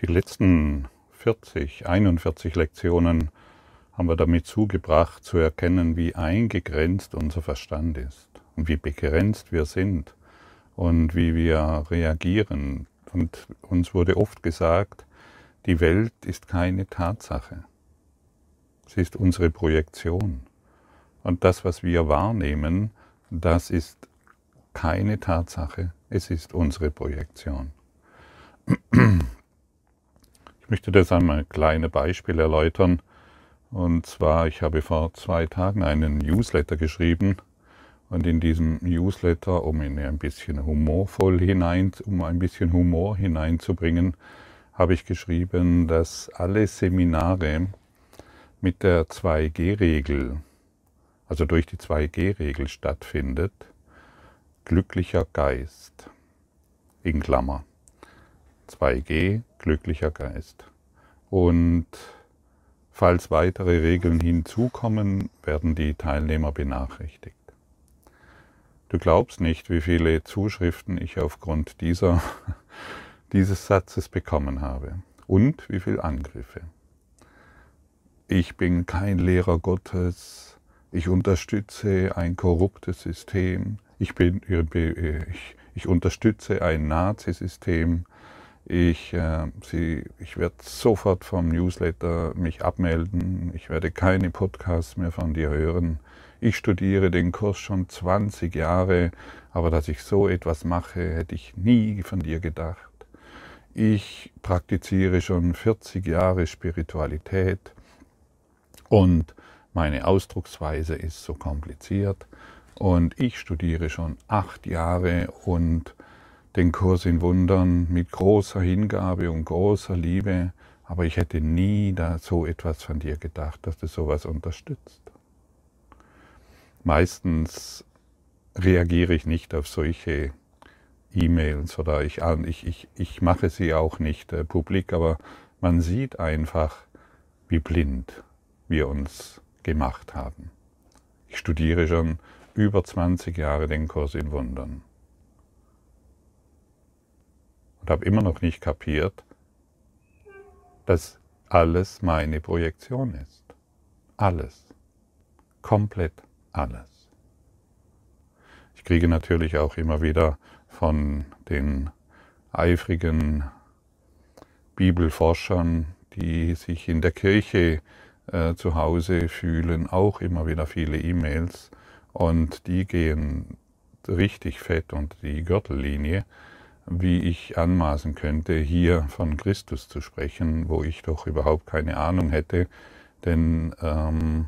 Die letzten 40, 41 Lektionen haben wir damit zugebracht zu erkennen, wie eingegrenzt unser Verstand ist und wie begrenzt wir sind und wie wir reagieren. Und uns wurde oft gesagt, die Welt ist keine Tatsache. Sie ist unsere Projektion. Und das, was wir wahrnehmen, das ist keine Tatsache, es ist unsere Projektion. Ich möchte das einmal kleine Beispiel erläutern. Und zwar, ich habe vor zwei Tagen einen Newsletter geschrieben und in diesem Newsletter, um ihn ein bisschen humorvoll hinein, um ein bisschen Humor hineinzubringen, habe ich geschrieben, dass alle Seminare mit der 2G-Regel, also durch die 2G-Regel stattfindet, glücklicher Geist, in Klammer. 2G, glücklicher Geist. Und falls weitere Regeln hinzukommen, werden die Teilnehmer benachrichtigt. Du glaubst nicht, wie viele Zuschriften ich aufgrund dieser, dieses Satzes bekommen habe und wie viele Angriffe. Ich bin kein Lehrer Gottes, ich unterstütze ein korruptes System, ich, bin, ich, ich unterstütze ein Nazisystem, ich, äh, ich werde sofort vom Newsletter mich abmelden. Ich werde keine Podcasts mehr von dir hören. Ich studiere den Kurs schon 20 Jahre, aber dass ich so etwas mache, hätte ich nie von dir gedacht. Ich praktiziere schon 40 Jahre Spiritualität und meine Ausdrucksweise ist so kompliziert und ich studiere schon acht Jahre und den Kurs in Wundern mit großer Hingabe und großer Liebe, aber ich hätte nie da so etwas von dir gedacht, dass du sowas unterstützt. Meistens reagiere ich nicht auf solche E-Mails oder ich, ich, ich, ich mache sie auch nicht äh, publik, aber man sieht einfach, wie blind wir uns gemacht haben. Ich studiere schon über 20 Jahre den Kurs in Wundern und habe immer noch nicht kapiert, dass alles meine Projektion ist. Alles. Komplett alles. Ich kriege natürlich auch immer wieder von den eifrigen Bibelforschern, die sich in der Kirche äh, zu Hause fühlen, auch immer wieder viele E-Mails und die gehen richtig fett unter die Gürtellinie wie ich anmaßen könnte, hier von Christus zu sprechen, wo ich doch überhaupt keine Ahnung hätte, denn ähm,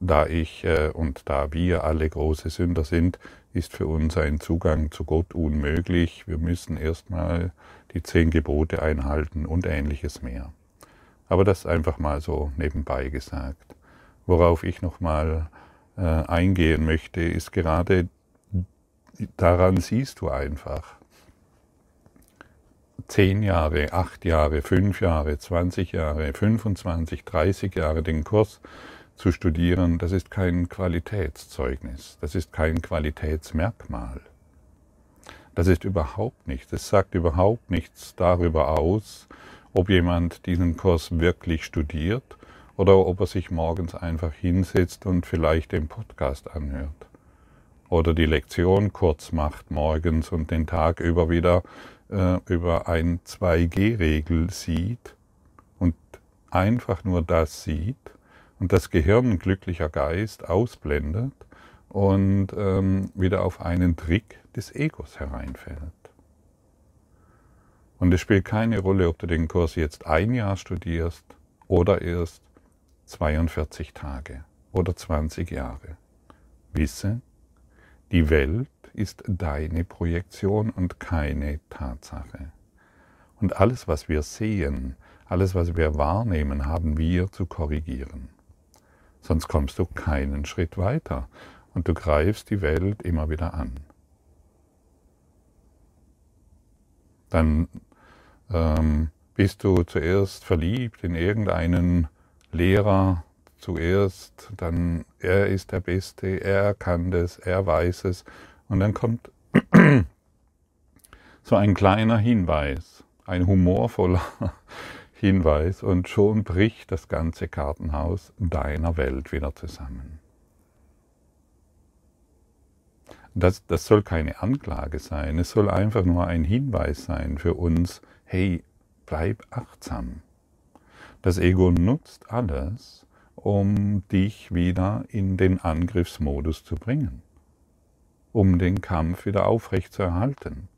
da ich äh, und da wir alle große Sünder sind, ist für uns ein Zugang zu Gott unmöglich. Wir müssen erstmal die zehn Gebote einhalten und ähnliches mehr. Aber das einfach mal so nebenbei gesagt. Worauf ich nochmal äh, eingehen möchte, ist gerade daran siehst du einfach, zehn Jahre, acht Jahre, fünf Jahre, 20 Jahre, 25, 30 Jahre den Kurs zu studieren, das ist kein Qualitätszeugnis, das ist kein Qualitätsmerkmal. Das ist überhaupt nichts, es sagt überhaupt nichts darüber aus, ob jemand diesen Kurs wirklich studiert oder ob er sich morgens einfach hinsetzt und vielleicht den Podcast anhört oder die Lektion kurz macht morgens und den Tag über wieder äh, über ein 2G-Regel sieht und einfach nur das sieht und das Gehirn glücklicher Geist ausblendet und ähm, wieder auf einen Trick des Egos hereinfällt. Und es spielt keine Rolle, ob du den Kurs jetzt ein Jahr studierst oder erst 42 Tage oder 20 Jahre. Wisse, die Welt ist deine Projektion und keine Tatsache. Und alles, was wir sehen, alles, was wir wahrnehmen, haben wir zu korrigieren. Sonst kommst du keinen Schritt weiter und du greifst die Welt immer wieder an. Dann ähm, bist du zuerst verliebt in irgendeinen Lehrer, zuerst, dann er ist der Beste, er kann das, er weiß es. Und dann kommt so ein kleiner Hinweis ein humorvoller Hinweis und schon bricht das ganze Kartenhaus deiner Welt wieder zusammen. Das, das soll keine Anklage sein, es soll einfach nur ein Hinweis sein für uns, hey, bleib achtsam. Das Ego nutzt alles, um dich wieder in den Angriffsmodus zu bringen, um den Kampf wieder aufrecht zu erhalten,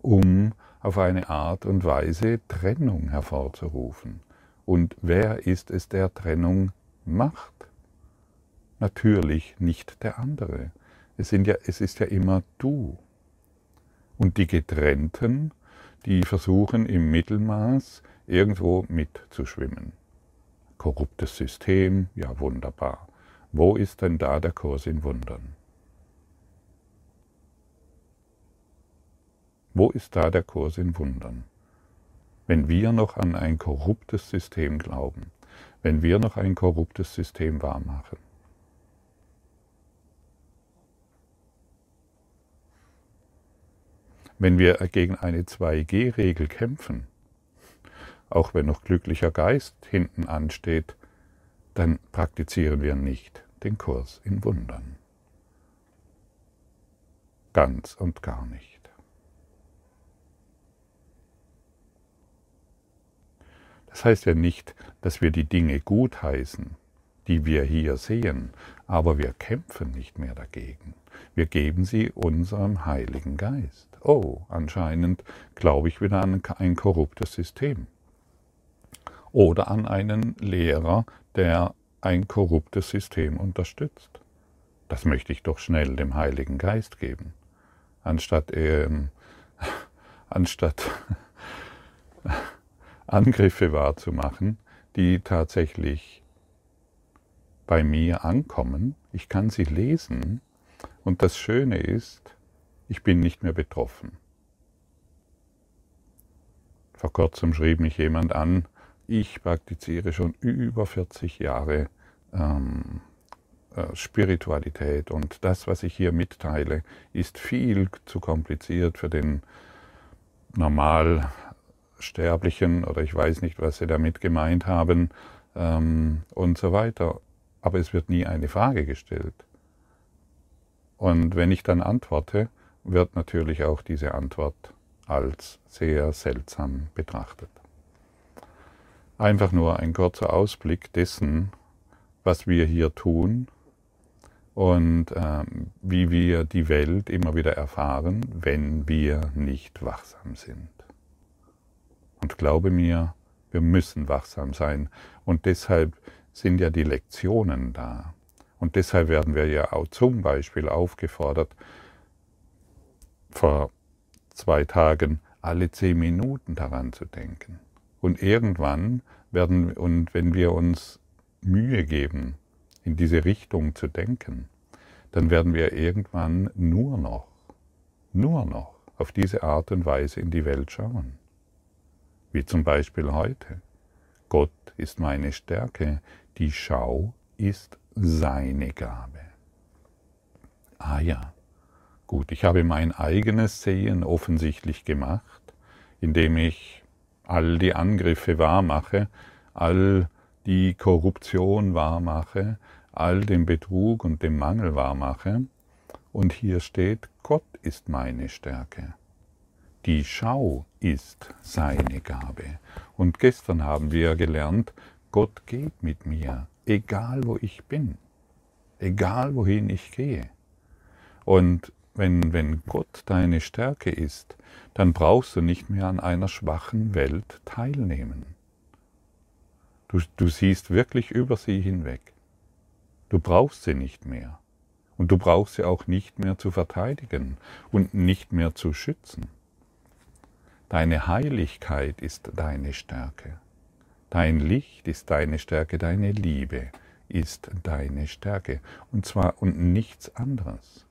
um auf eine Art und Weise Trennung hervorzurufen. Und wer ist es, der Trennung macht? Natürlich nicht der andere. Es, ja, es ist ja immer du. Und die Getrennten, die versuchen im Mittelmaß irgendwo mitzuschwimmen. Korruptes System, ja wunderbar. Wo ist denn da der Kurs in Wundern? Wo ist da der Kurs in Wundern? Wenn wir noch an ein korruptes System glauben, wenn wir noch ein korruptes System wahrmachen, Wenn wir gegen eine 2G-Regel kämpfen, auch wenn noch glücklicher Geist hinten ansteht, dann praktizieren wir nicht den Kurs in Wundern. Ganz und gar nicht. Das heißt ja nicht, dass wir die Dinge gutheißen, die wir hier sehen, aber wir kämpfen nicht mehr dagegen. Wir geben sie unserem Heiligen Geist. Oh, anscheinend glaube ich wieder an ein korruptes System. Oder an einen Lehrer, der ein korruptes System unterstützt. Das möchte ich doch schnell dem Heiligen Geist geben, anstatt, ähm, anstatt Angriffe wahrzumachen, die tatsächlich bei mir ankommen. Ich kann sie lesen und das Schöne ist, ich bin nicht mehr betroffen. Vor kurzem schrieb mich jemand an, ich praktiziere schon über 40 Jahre ähm, äh, Spiritualität und das, was ich hier mitteile, ist viel zu kompliziert für den Normalsterblichen oder ich weiß nicht, was Sie damit gemeint haben ähm, und so weiter. Aber es wird nie eine Frage gestellt. Und wenn ich dann antworte, wird natürlich auch diese Antwort als sehr seltsam betrachtet. Einfach nur ein kurzer Ausblick dessen, was wir hier tun und ähm, wie wir die Welt immer wieder erfahren, wenn wir nicht wachsam sind. Und glaube mir, wir müssen wachsam sein. Und deshalb sind ja die Lektionen da. Und deshalb werden wir ja auch zum Beispiel aufgefordert, vor zwei Tagen alle zehn Minuten daran zu denken. Und irgendwann werden, und wenn wir uns Mühe geben, in diese Richtung zu denken, dann werden wir irgendwann nur noch, nur noch auf diese Art und Weise in die Welt schauen. Wie zum Beispiel heute. Gott ist meine Stärke, die Schau ist seine Gabe. Ah ja, Gut, ich habe mein eigenes Sehen offensichtlich gemacht, indem ich all die Angriffe wahrmache, all die Korruption wahrmache, all den Betrug und den Mangel wahrmache. Und hier steht, Gott ist meine Stärke. Die Schau ist seine Gabe. Und gestern haben wir gelernt, Gott geht mit mir, egal wo ich bin, egal wohin ich gehe. Und wenn, wenn Gott deine Stärke ist, dann brauchst du nicht mehr an einer schwachen Welt teilnehmen. Du, du siehst wirklich über sie hinweg. Du brauchst sie nicht mehr. Und du brauchst sie auch nicht mehr zu verteidigen und nicht mehr zu schützen. Deine Heiligkeit ist deine Stärke. Dein Licht ist deine Stärke, deine Liebe ist deine Stärke. Und zwar und nichts anderes.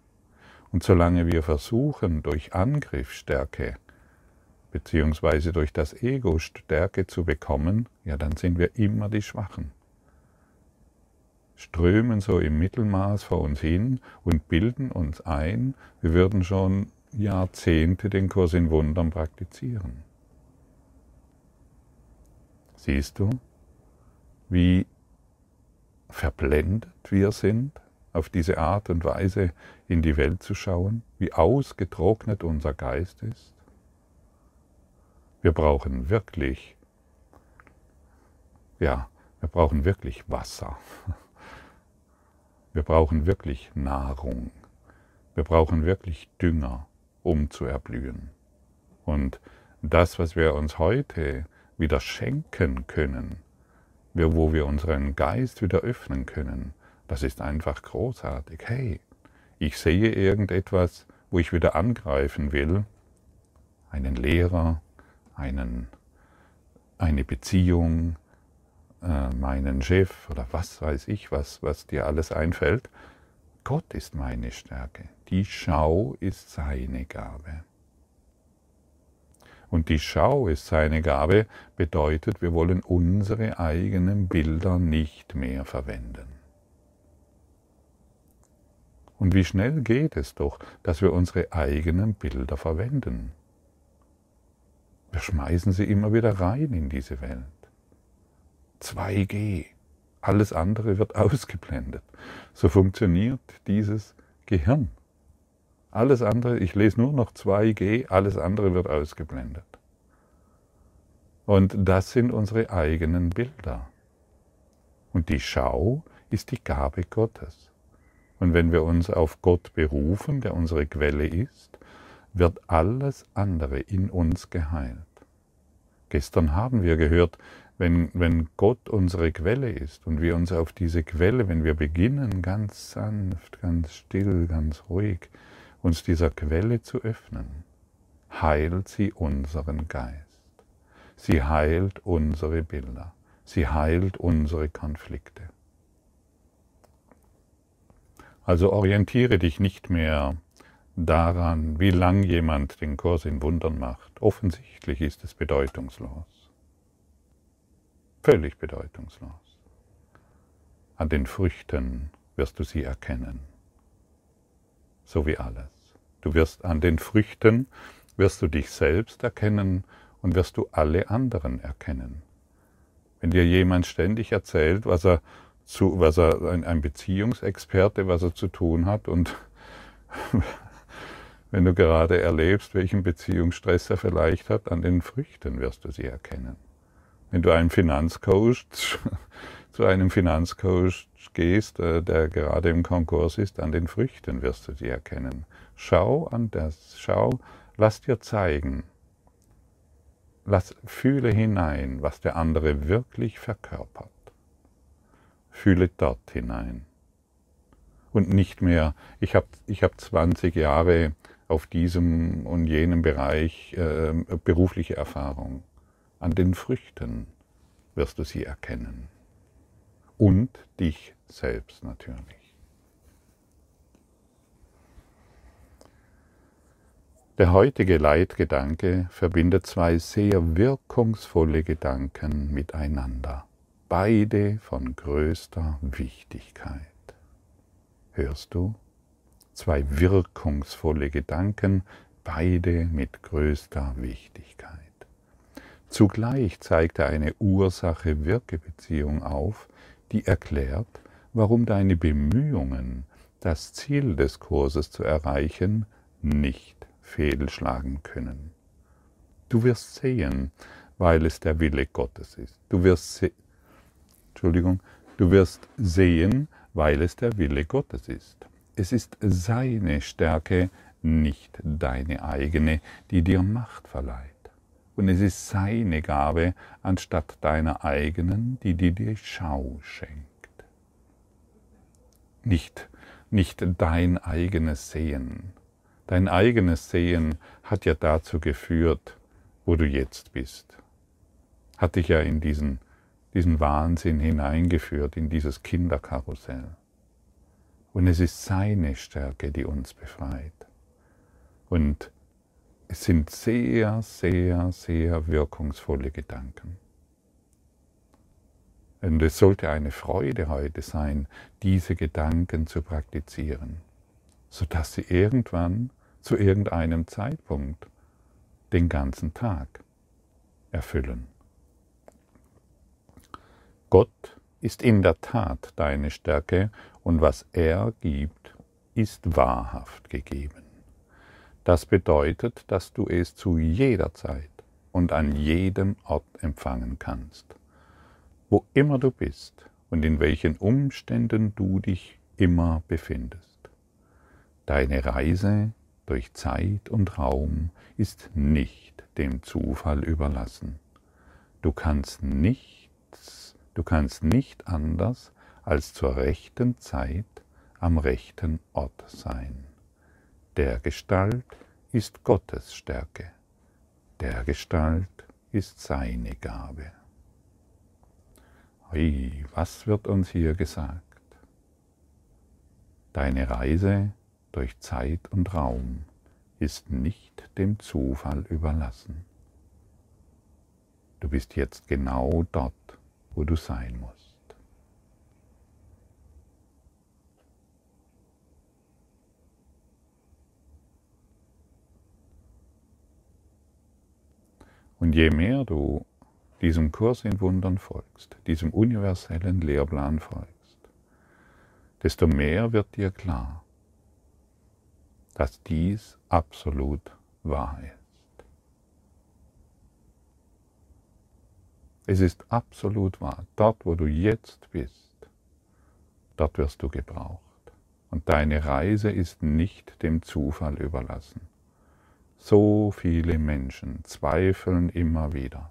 Und solange wir versuchen, durch Angriff Stärke beziehungsweise durch das Ego Stärke zu bekommen, ja, dann sind wir immer die Schwachen. Strömen so im Mittelmaß vor uns hin und bilden uns ein, wir würden schon Jahrzehnte den Kurs in Wundern praktizieren. Siehst du, wie verblendet wir sind, auf diese Art und Weise in die Welt zu schauen, wie ausgetrocknet unser Geist ist? Wir brauchen wirklich, ja, wir brauchen wirklich Wasser. Wir brauchen wirklich Nahrung. Wir brauchen wirklich Dünger, um zu erblühen. Und das, was wir uns heute wieder schenken können, wo wir unseren Geist wieder öffnen können, das ist einfach großartig. Hey, ich sehe irgendetwas, wo ich wieder angreifen will, einen Lehrer, einen, eine Beziehung, äh, meinen Chef oder was weiß ich, was, was dir alles einfällt. Gott ist meine Stärke. Die Schau ist seine Gabe. Und die Schau ist seine Gabe, bedeutet, wir wollen unsere eigenen Bilder nicht mehr verwenden. Und wie schnell geht es doch, dass wir unsere eigenen Bilder verwenden. Wir schmeißen sie immer wieder rein in diese Welt. 2G, alles andere wird ausgeblendet. So funktioniert dieses Gehirn. Alles andere, ich lese nur noch 2G, alles andere wird ausgeblendet. Und das sind unsere eigenen Bilder. Und die Schau ist die Gabe Gottes. Und wenn wir uns auf Gott berufen, der unsere Quelle ist, wird alles andere in uns geheilt. Gestern haben wir gehört, wenn, wenn Gott unsere Quelle ist und wir uns auf diese Quelle, wenn wir beginnen, ganz sanft, ganz still, ganz ruhig, uns dieser Quelle zu öffnen, heilt sie unseren Geist. Sie heilt unsere Bilder. Sie heilt unsere Konflikte. Also orientiere dich nicht mehr daran, wie lang jemand den Kurs in Wundern macht. Offensichtlich ist es bedeutungslos. Völlig bedeutungslos. An den Früchten wirst du sie erkennen. So wie alles. Du wirst an den Früchten, wirst du dich selbst erkennen und wirst du alle anderen erkennen. Wenn dir jemand ständig erzählt, was er zu, was er, ein Beziehungsexperte, was er zu tun hat und wenn du gerade erlebst, welchen Beziehungsstress er vielleicht hat, an den Früchten wirst du sie erkennen. Wenn du einem Finanzcoach, zu einem Finanzcoach gehst, äh, der gerade im Konkurs ist, an den Früchten wirst du sie erkennen. Schau an das, schau, lass dir zeigen, lass, fühle hinein, was der andere wirklich verkörpert. Fühle dort hinein. Und nicht mehr, ich habe ich hab 20 Jahre auf diesem und jenem Bereich äh, berufliche Erfahrung. An den Früchten wirst du sie erkennen. Und dich selbst natürlich. Der heutige Leitgedanke verbindet zwei sehr wirkungsvolle Gedanken miteinander, beide von größter Wichtigkeit. Hörst du? Zwei wirkungsvolle Gedanken, beide mit größter Wichtigkeit. Zugleich zeigt er eine Ursache-Wirke-Beziehung auf, die erklärt, warum deine Bemühungen, das Ziel des Kurses zu erreichen, nicht fehlschlagen können. Du wirst sehen, weil es der Wille Gottes ist. Du wirst, Entschuldigung, du wirst sehen, weil es der Wille Gottes ist. Es ist seine Stärke, nicht deine eigene, die dir Macht verleiht und es ist seine Gabe anstatt deiner eigenen, die dir die Schau schenkt. Nicht, nicht dein eigenes Sehen. Dein eigenes Sehen hat ja dazu geführt, wo du jetzt bist. Hat dich ja in diesen, diesen Wahnsinn hineingeführt, in dieses Kinderkarussell. Und es ist seine Stärke, die uns befreit. Und es sind sehr, sehr, sehr wirkungsvolle Gedanken. Und es sollte eine Freude heute sein, diese Gedanken zu praktizieren, sodass sie irgendwann zu irgendeinem Zeitpunkt den ganzen Tag erfüllen. Gott ist in der Tat deine Stärke und was er gibt, ist wahrhaft gegeben. Das bedeutet, dass du es zu jeder Zeit und an jedem Ort empfangen kannst. Wo immer du bist und in welchen Umständen du dich immer befindest. Deine Reise durch Zeit und Raum ist nicht dem Zufall überlassen. Du kannst nichts, du kannst nicht anders als zur rechten Zeit am rechten Ort sein. Der Gestalt ist Gottes Stärke, der Gestalt ist seine Gabe. Ui, was wird uns hier gesagt? Deine Reise durch Zeit und Raum ist nicht dem Zufall überlassen. Du bist jetzt genau dort, wo du sein musst. Und je mehr du diesem Kurs in Wundern folgst, diesem universellen Lehrplan folgst, desto mehr wird dir klar, dass dies absolut wahr ist. Es ist absolut wahr. Dort, wo du jetzt bist, dort wirst du gebraucht. Und deine Reise ist nicht dem Zufall überlassen. So viele Menschen zweifeln immer wieder.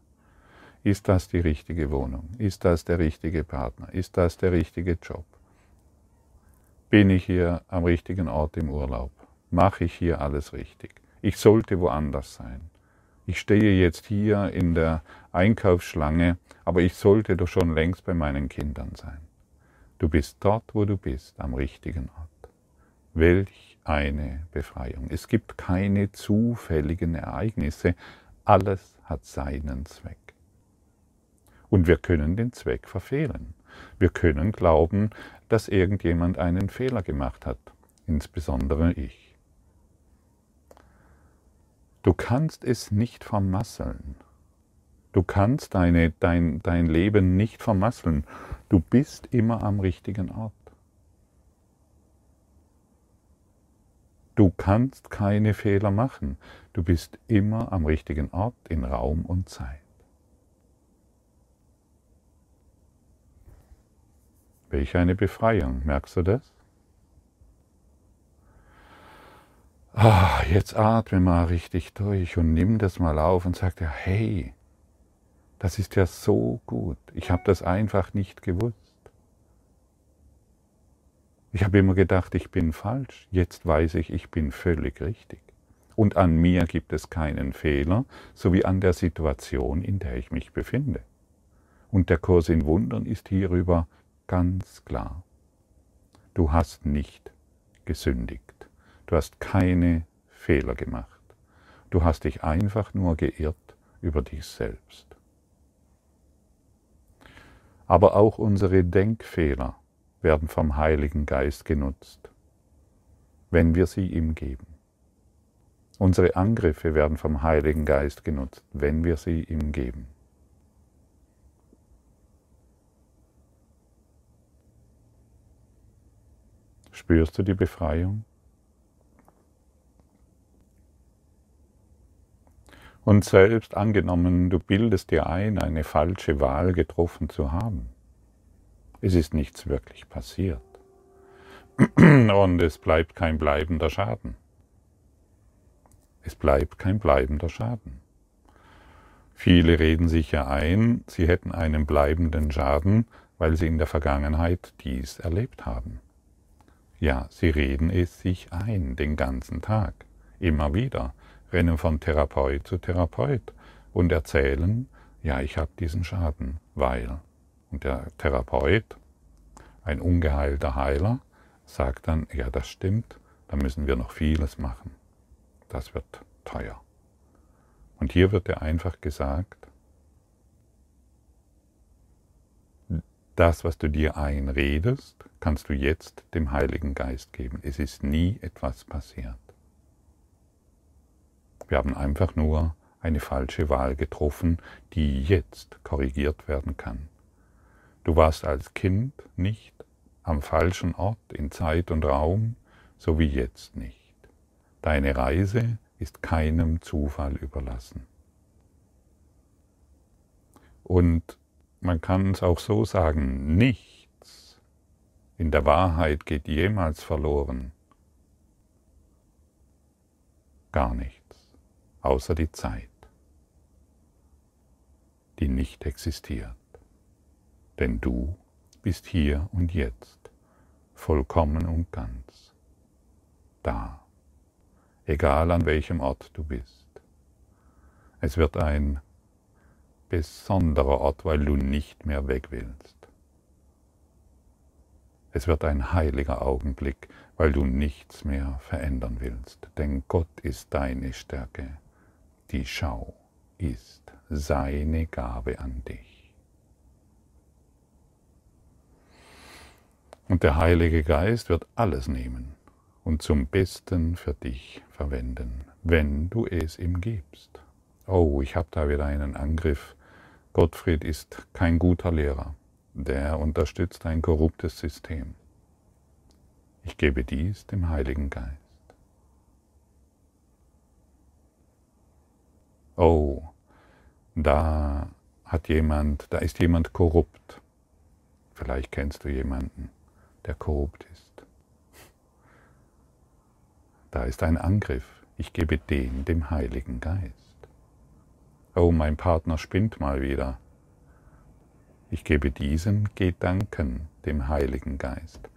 Ist das die richtige Wohnung? Ist das der richtige Partner? Ist das der richtige Job? Bin ich hier am richtigen Ort im Urlaub? Mache ich hier alles richtig? Ich sollte woanders sein. Ich stehe jetzt hier in der Einkaufsschlange, aber ich sollte doch schon längst bei meinen Kindern sein. Du bist dort, wo du bist, am richtigen Ort. Welch eine Befreiung. Es gibt keine zufälligen Ereignisse. Alles hat seinen Zweck. Und wir können den Zweck verfehlen. Wir können glauben, dass irgendjemand einen Fehler gemacht hat, insbesondere ich. Du kannst es nicht vermasseln. Du kannst deine, dein, dein Leben nicht vermasseln. Du bist immer am richtigen Ort. Du kannst keine Fehler machen. Du bist immer am richtigen Ort in Raum und Zeit. Welch eine Befreiung, merkst du das? Ah, jetzt atme mal richtig durch und nimm das mal auf und sag dir, hey, das ist ja so gut. Ich habe das einfach nicht gewusst. Ich habe immer gedacht, ich bin falsch. Jetzt weiß ich, ich bin völlig richtig. Und an mir gibt es keinen Fehler, sowie an der Situation, in der ich mich befinde. Und der Kurs in Wundern ist hierüber ganz klar. Du hast nicht gesündigt. Du hast keine Fehler gemacht. Du hast dich einfach nur geirrt über dich selbst. Aber auch unsere Denkfehler werden vom Heiligen Geist genutzt, wenn wir sie ihm geben. Unsere Angriffe werden vom Heiligen Geist genutzt, wenn wir sie ihm geben. Spürst du die Befreiung? Und selbst angenommen, du bildest dir ein, eine falsche Wahl getroffen zu haben. Es ist nichts wirklich passiert. Und es bleibt kein bleibender Schaden. Es bleibt kein bleibender Schaden. Viele reden sich ja ein, sie hätten einen bleibenden Schaden, weil sie in der Vergangenheit dies erlebt haben. Ja, sie reden es sich ein den ganzen Tag, immer wieder, rennen von Therapeut zu Therapeut und erzählen, ja, ich habe diesen Schaden, weil. Und der Therapeut, ein ungeheilter Heiler, sagt dann, ja, das stimmt, da müssen wir noch vieles machen. Das wird teuer. Und hier wird dir einfach gesagt, das, was du dir einredest, kannst du jetzt dem Heiligen Geist geben. Es ist nie etwas passiert. Wir haben einfach nur eine falsche Wahl getroffen, die jetzt korrigiert werden kann. Du warst als Kind nicht am falschen Ort in Zeit und Raum, so wie jetzt nicht. Deine Reise ist keinem Zufall überlassen. Und man kann es auch so sagen, nichts in der Wahrheit geht jemals verloren. Gar nichts, außer die Zeit, die nicht existiert. Denn du bist hier und jetzt, vollkommen und ganz, da, egal an welchem Ort du bist. Es wird ein besonderer Ort, weil du nicht mehr weg willst. Es wird ein heiliger Augenblick, weil du nichts mehr verändern willst. Denn Gott ist deine Stärke. Die Schau ist seine Gabe an dich. Und der Heilige Geist wird alles nehmen und zum Besten für dich verwenden, wenn du es ihm gibst. Oh, ich habe da wieder einen Angriff Gottfried ist kein guter Lehrer, der unterstützt ein korruptes System. Ich gebe dies dem Heiligen Geist. Oh, da hat jemand, da ist jemand korrupt. Vielleicht kennst du jemanden, der korrupt ist. Da ist ein Angriff. Ich gebe den dem Heiligen Geist. Oh, mein Partner spinnt mal wieder. Ich gebe diesen Gedanken dem Heiligen Geist.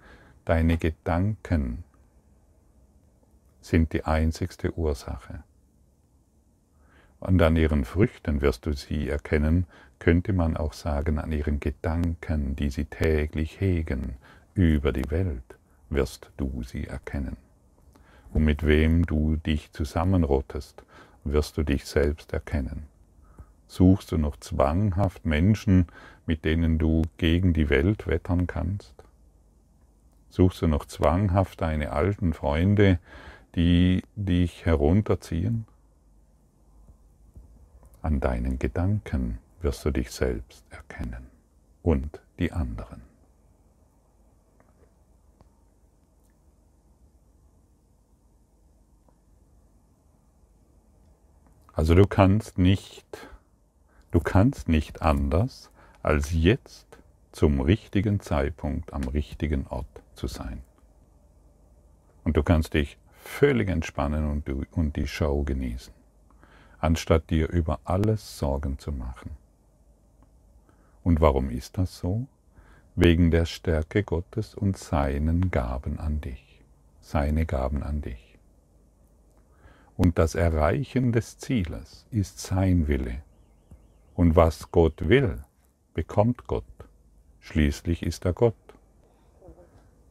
Deine Gedanken sind die einzigste Ursache. Und an ihren Früchten wirst du sie erkennen, könnte man auch sagen, an ihren Gedanken, die sie täglich hegen über die Welt, wirst du sie erkennen. Und mit wem du dich zusammenrottest, wirst du dich selbst erkennen. Suchst du noch zwanghaft Menschen, mit denen du gegen die Welt wettern kannst? Suchst du noch zwanghaft deine alten Freunde, die dich herunterziehen? An deinen Gedanken wirst du dich selbst erkennen und die anderen. Also du kannst nicht Du kannst nicht anders, als jetzt zum richtigen Zeitpunkt am richtigen Ort zu sein. Und du kannst dich völlig entspannen und, und die Show genießen, anstatt dir über alles Sorgen zu machen. Und warum ist das so? Wegen der Stärke Gottes und seinen Gaben an dich, seine Gaben an dich. Und das Erreichen des Zieles ist sein Wille, und was Gott will, bekommt Gott. Schließlich ist er Gott.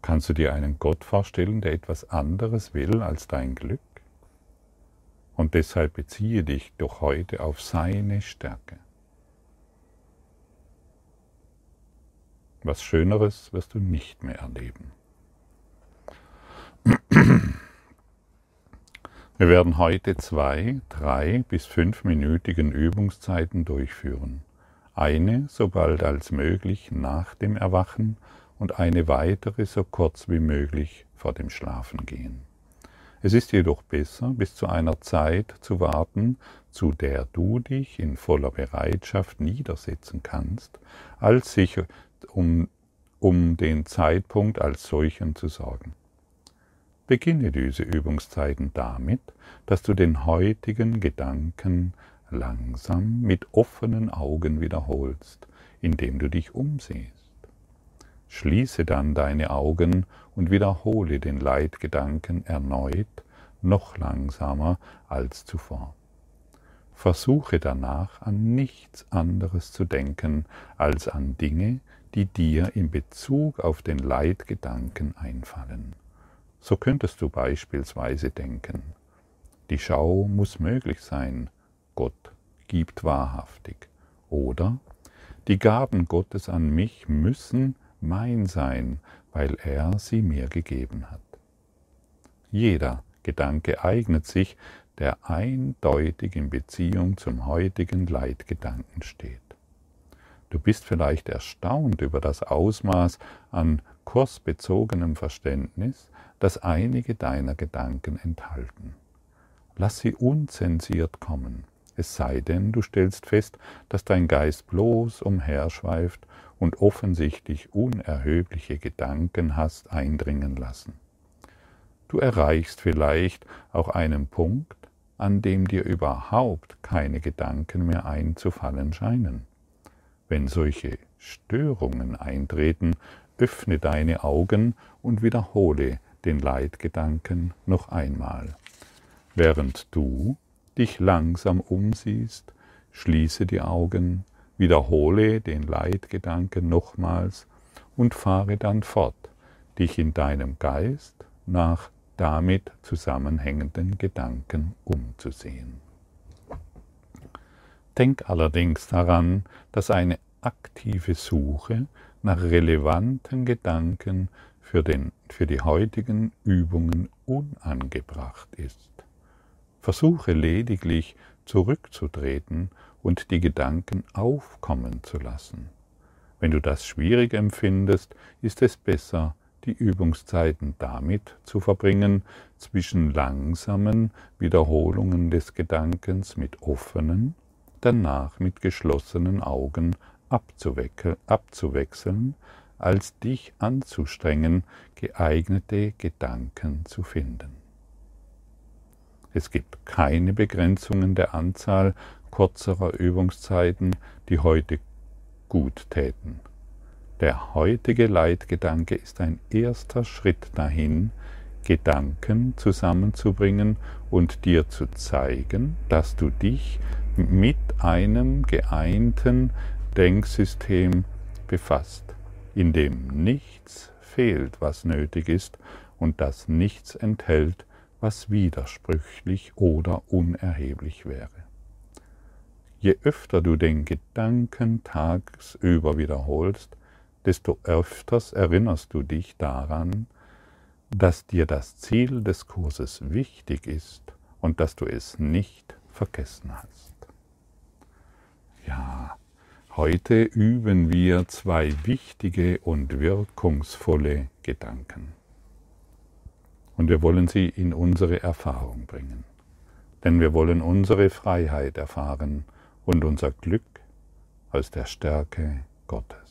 Kannst du dir einen Gott vorstellen, der etwas anderes will als dein Glück? Und deshalb beziehe dich doch heute auf seine Stärke. Was Schöneres wirst du nicht mehr erleben. Wir werden heute zwei, drei bis fünfminütigen Übungszeiten durchführen. Eine so bald als möglich nach dem Erwachen und eine weitere so kurz wie möglich vor dem Schlafengehen. Es ist jedoch besser, bis zu einer Zeit zu warten, zu der du dich in voller Bereitschaft niedersetzen kannst, als sich um, um den Zeitpunkt als solchen zu sorgen. Beginne diese Übungszeiten damit, dass du den heutigen Gedanken langsam mit offenen Augen wiederholst, indem du dich umsiehst. Schließe dann deine Augen und wiederhole den Leitgedanken erneut, noch langsamer als zuvor. Versuche danach an nichts anderes zu denken als an Dinge, die dir in Bezug auf den Leitgedanken einfallen. So könntest du beispielsweise denken, die Schau muss möglich sein, Gott gibt wahrhaftig. Oder die Gaben Gottes an mich müssen mein sein, weil er sie mir gegeben hat. Jeder Gedanke eignet sich, der eindeutig in Beziehung zum heutigen Leitgedanken steht. Du bist vielleicht erstaunt über das Ausmaß an kursbezogenem Verständnis, das einige deiner Gedanken enthalten. Lass sie unzensiert kommen, es sei denn, du stellst fest, dass dein Geist bloß umherschweift und offensichtlich unerhebliche Gedanken hast eindringen lassen. Du erreichst vielleicht auch einen Punkt, an dem dir überhaupt keine Gedanken mehr einzufallen scheinen. Wenn solche Störungen eintreten, öffne deine Augen und wiederhole den Leitgedanken noch einmal. Während du dich langsam umsiehst, schließe die Augen, wiederhole den Leitgedanken nochmals und fahre dann fort, dich in deinem Geist nach damit zusammenhängenden Gedanken umzusehen. Denk allerdings daran, dass eine aktive Suche nach relevanten Gedanken für, den, für die heutigen Übungen unangebracht ist. Versuche lediglich zurückzutreten und die Gedanken aufkommen zu lassen. Wenn du das schwierig empfindest, ist es besser, die Übungszeiten damit zu verbringen, zwischen langsamen Wiederholungen des Gedankens mit offenen, danach mit geschlossenen Augen abzuwechseln, als dich anzustrengen, geeignete Gedanken zu finden. Es gibt keine Begrenzungen der Anzahl kurzerer Übungszeiten, die heute gut täten. Der heutige Leitgedanke ist ein erster Schritt dahin, Gedanken zusammenzubringen und dir zu zeigen, dass du dich mit einem geeinten Denksystem befasst, in dem nichts fehlt, was nötig ist und das nichts enthält, was widersprüchlich oder unerheblich wäre. Je öfter du den Gedanken tagsüber wiederholst, desto öfters erinnerst du dich daran, dass dir das Ziel des Kurses wichtig ist und dass du es nicht vergessen hast. Ja, heute üben wir zwei wichtige und wirkungsvolle Gedanken. Und wir wollen sie in unsere Erfahrung bringen. Denn wir wollen unsere Freiheit erfahren und unser Glück aus der Stärke Gottes.